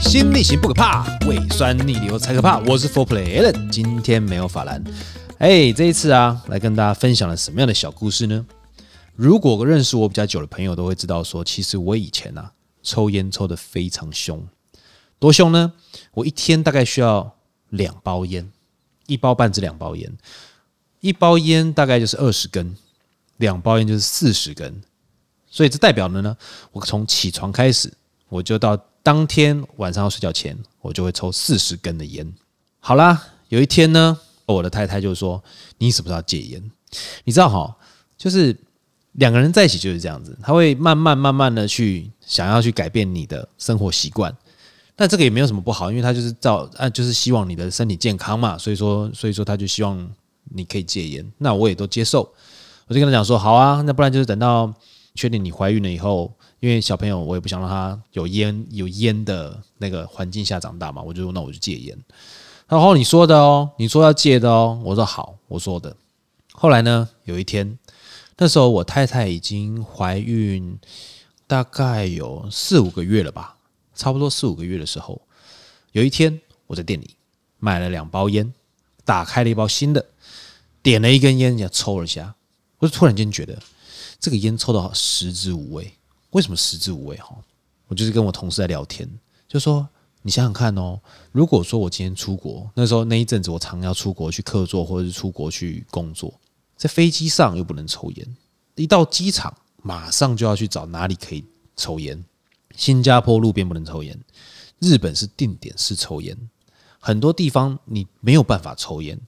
水星逆行不可怕，胃酸逆流才可怕。我是 Four Play Allen，今天没有法兰。哎，这一次啊，来跟大家分享了什么样的小故事呢？如果认识我比较久的朋友都会知道说，其实我以前啊，抽烟抽得非常凶，多凶呢？我一天大概需要两包烟，一包半至两包烟，一包烟大概就是二十根，两包烟就是四十根。所以这代表了呢，我从起床开始，我就到当天晚上要睡觉前，我就会抽四十根的烟。好啦，有一天呢，我的太太就说：“你什么时候戒烟？”你知道哈，就是两个人在一起就是这样子，他会慢慢慢慢的去想要去改变你的生活习惯。但这个也没有什么不好，因为他就是照啊，就是希望你的身体健康嘛。所以说，所以说他就希望你可以戒烟。那我也都接受，我就跟他讲说：“好啊，那不然就是等到。”确定你怀孕了以后，因为小朋友我也不想让他有烟有烟的那个环境下长大嘛，我就那我就戒烟。然后你说的哦，你说要戒的哦，我说好，我说的。后来呢，有一天，那时候我太太已经怀孕大概有四五个月了吧，差不多四五个月的时候，有一天我在店里买了两包烟，打开了一包新的，点了一根烟，也抽了一下，我就突然间觉得。这个烟抽的好食之无味，为什么食之无味？哈，我就是跟我同事在聊天，就说你想想看哦，如果说我今天出国，那时候那一阵子我常要出国去客座或者是出国去工作，在飞机上又不能抽烟，一到机场马上就要去找哪里可以抽烟。新加坡路边不能抽烟，日本是定点式抽烟，很多地方你没有办法抽烟。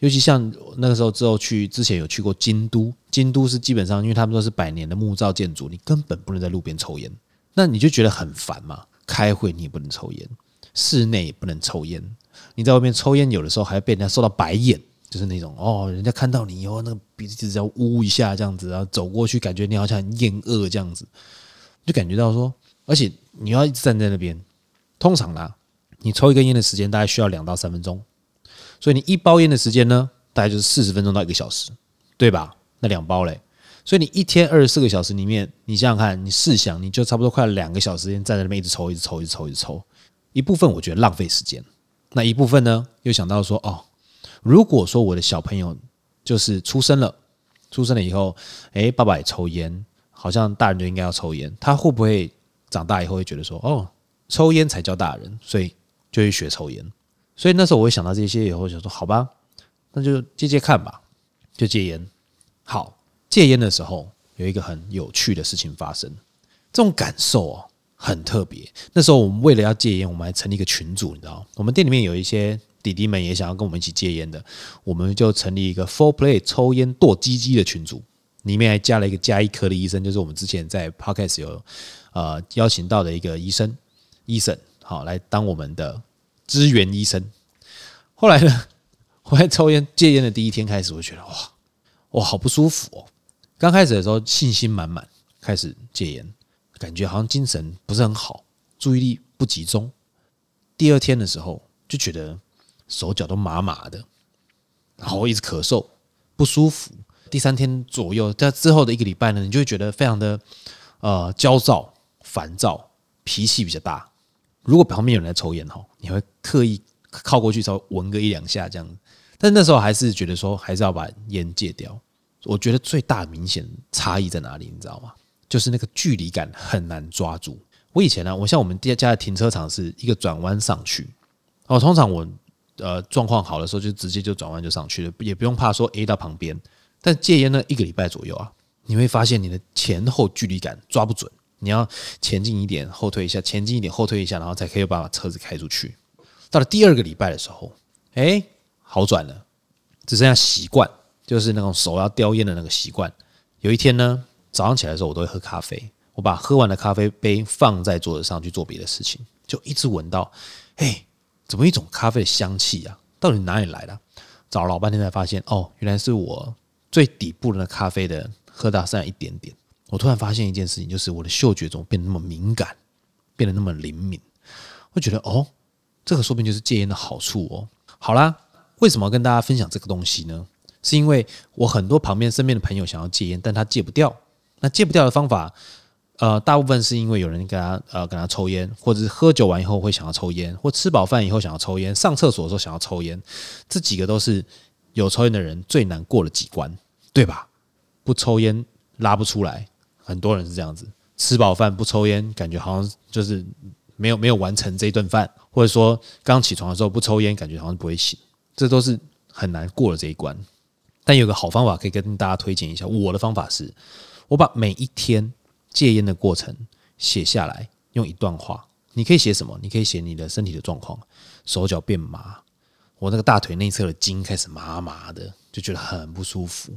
尤其像那个时候之后去之前有去过京都，京都是基本上因为他们都是百年的木造建筑，你根本不能在路边抽烟，那你就觉得很烦嘛。开会你也不能抽烟，室内也不能抽烟，你在外面抽烟有的时候还被人家受到白眼，就是那种哦，人家看到你以后那个鼻子只要呜一下这样子，然后走过去感觉你好像很厌恶这样子，就感觉到说，而且你要一直站在那边，通常啦，你抽一根烟的时间大概需要两到三分钟。所以你一包烟的时间呢，大概就是四十分钟到一个小时，对吧？那两包嘞，所以你一天二十四个小时里面，你想想看，你试想，你就差不多快两个小时间站在那边一直抽，一直抽，一直抽，一直抽。一部分我觉得浪费时间，那一部分呢，又想到说，哦，如果说我的小朋友就是出生了，出生了以后，诶，爸爸也抽烟，好像大人就应该要抽烟，他会不会长大以后会觉得说，哦，抽烟才叫大人，所以就会学抽烟。所以那时候我会想到这些以后，就说好吧，那就戒戒看吧，就戒烟。好，戒烟的时候有一个很有趣的事情发生，这种感受哦很特别。那时候我们为了要戒烟，我们还成立一个群组，你知道，我们店里面有一些弟弟们也想要跟我们一起戒烟的，我们就成立一个 Four Play 抽烟剁鸡鸡的群组，里面还加了一个加医科的医生，就是我们之前在 Podcast 有呃邀请到的一个医生，医生好来当我们的。支援医生，后来呢，我在抽烟戒烟的第一天开始，我觉得哇哇好不舒服哦。刚开始的时候信心满满，开始戒烟，感觉好像精神不是很好，注意力不集中。第二天的时候就觉得手脚都麻麻的，然后一直咳嗽不舒服。第三天左右，在之后的一个礼拜呢，你就会觉得非常的呃焦躁、烦躁，脾气比较大。如果旁边有人在抽烟哈，你会刻意靠过去稍微闻个一两下这样，但那时候还是觉得说还是要把烟戒掉。我觉得最大明显差异在哪里，你知道吗？就是那个距离感很难抓住。我以前呢，我像我们家家的停车场是一个转弯上去，哦，通常我呃状况好的时候就直接就转弯就上去了，也不用怕说 A 到旁边。但戒烟呢，一个礼拜左右啊，你会发现你的前后距离感抓不准。你要前进一点，后退一下，前进一点，后退一下，然后才可以把车子开出去。到了第二个礼拜的时候，哎，好转了，只剩下习惯，就是那种手要叼烟的那个习惯。有一天呢，早上起来的时候，我都会喝咖啡，我把喝完的咖啡杯放在桌子上去做别的事情，就一直闻到，哎，怎么一种咖啡的香气啊？到底哪里来的？找了老半天才发现，哦，原来是我最底部的那咖啡的喝到剩下一点点。我突然发现一件事情，就是我的嗅觉怎么变得那么敏感，变得那么灵敏。我觉得哦，这个说不定就是戒烟的好处哦。好啦，为什么要跟大家分享这个东西呢？是因为我很多旁边身边的朋友想要戒烟，但他戒不掉。那戒不掉的方法，呃，大部分是因为有人跟他呃跟他抽烟，或者是喝酒完以后会想要抽烟，或吃饱饭以后想要抽烟，上厕所的时候想要抽烟，这几个都是有抽烟的人最难过的几关，对吧？不抽烟拉不出来，很多人是这样子。吃饱饭不抽烟，感觉好像就是没有没有完成这一顿饭，或者说刚起床的时候不抽烟，感觉好像不会醒，这都是很难过的这一关。但有个好方法可以跟大家推荐一下，我的方法是，我把每一天。戒烟的过程写下来，用一段话。你可以写什么？你可以写你的身体的状况，手脚变麻，我那个大腿内侧的筋开始麻麻的，就觉得很不舒服。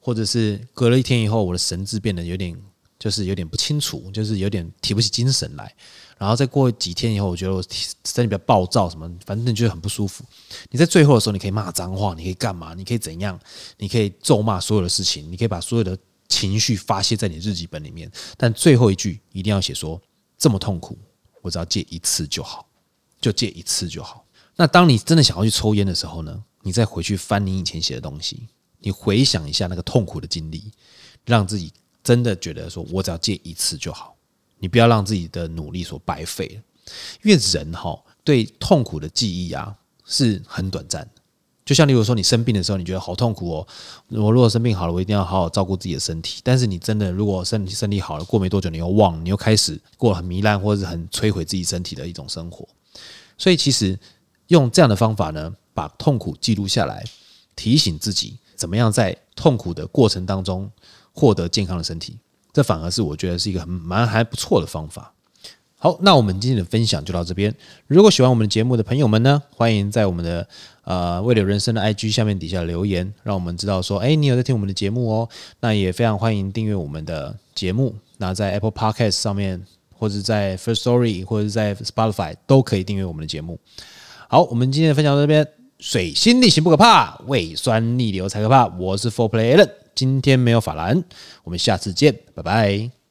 或者是隔了一天以后，我的神志变得有点，就是有点不清楚，就是有点提不起精神来。然后再过几天以后，我觉得我身体比较暴躁，什么，反正你觉得很不舒服。你在最后的时候，你可以骂脏话，你可以干嘛？你可以怎样？你可以咒骂所有的事情，你可以把所有的。情绪发泄在你日记本里面，但最后一句一定要写说：这么痛苦，我只要戒一次就好，就戒一次就好。那当你真的想要去抽烟的时候呢？你再回去翻你以前写的东西，你回想一下那个痛苦的经历，让自己真的觉得说我只要戒一次就好。你不要让自己的努力所白费，因为人哈对痛苦的记忆啊是很短暂的。就像例如说，你生病的时候，你觉得好痛苦哦。我如果生病好了，我一定要好好照顾自己的身体。但是你真的如果身体身体好了，过没多久你又忘，你又开始过很糜烂或者是很摧毁自己身体的一种生活。所以其实用这样的方法呢，把痛苦记录下来，提醒自己怎么样在痛苦的过程当中获得健康的身体，这反而是我觉得是一个很蛮还不错的方法。好，那我们今天的分享就到这边。如果喜欢我们的节目的朋友们呢，欢迎在我们的呃未了人生的 IG 下面底下留言，让我们知道说，哎，你有在听我们的节目哦。那也非常欢迎订阅我们的节目。那在 Apple Podcast 上面，或者在 First Story，或者在 Spotify 都可以订阅我们的节目。好，我们今天的分享到这边。水星逆行不可怕，胃酸逆流才可怕。我是 Four Play Allen，今天没有法兰，我们下次见，拜拜。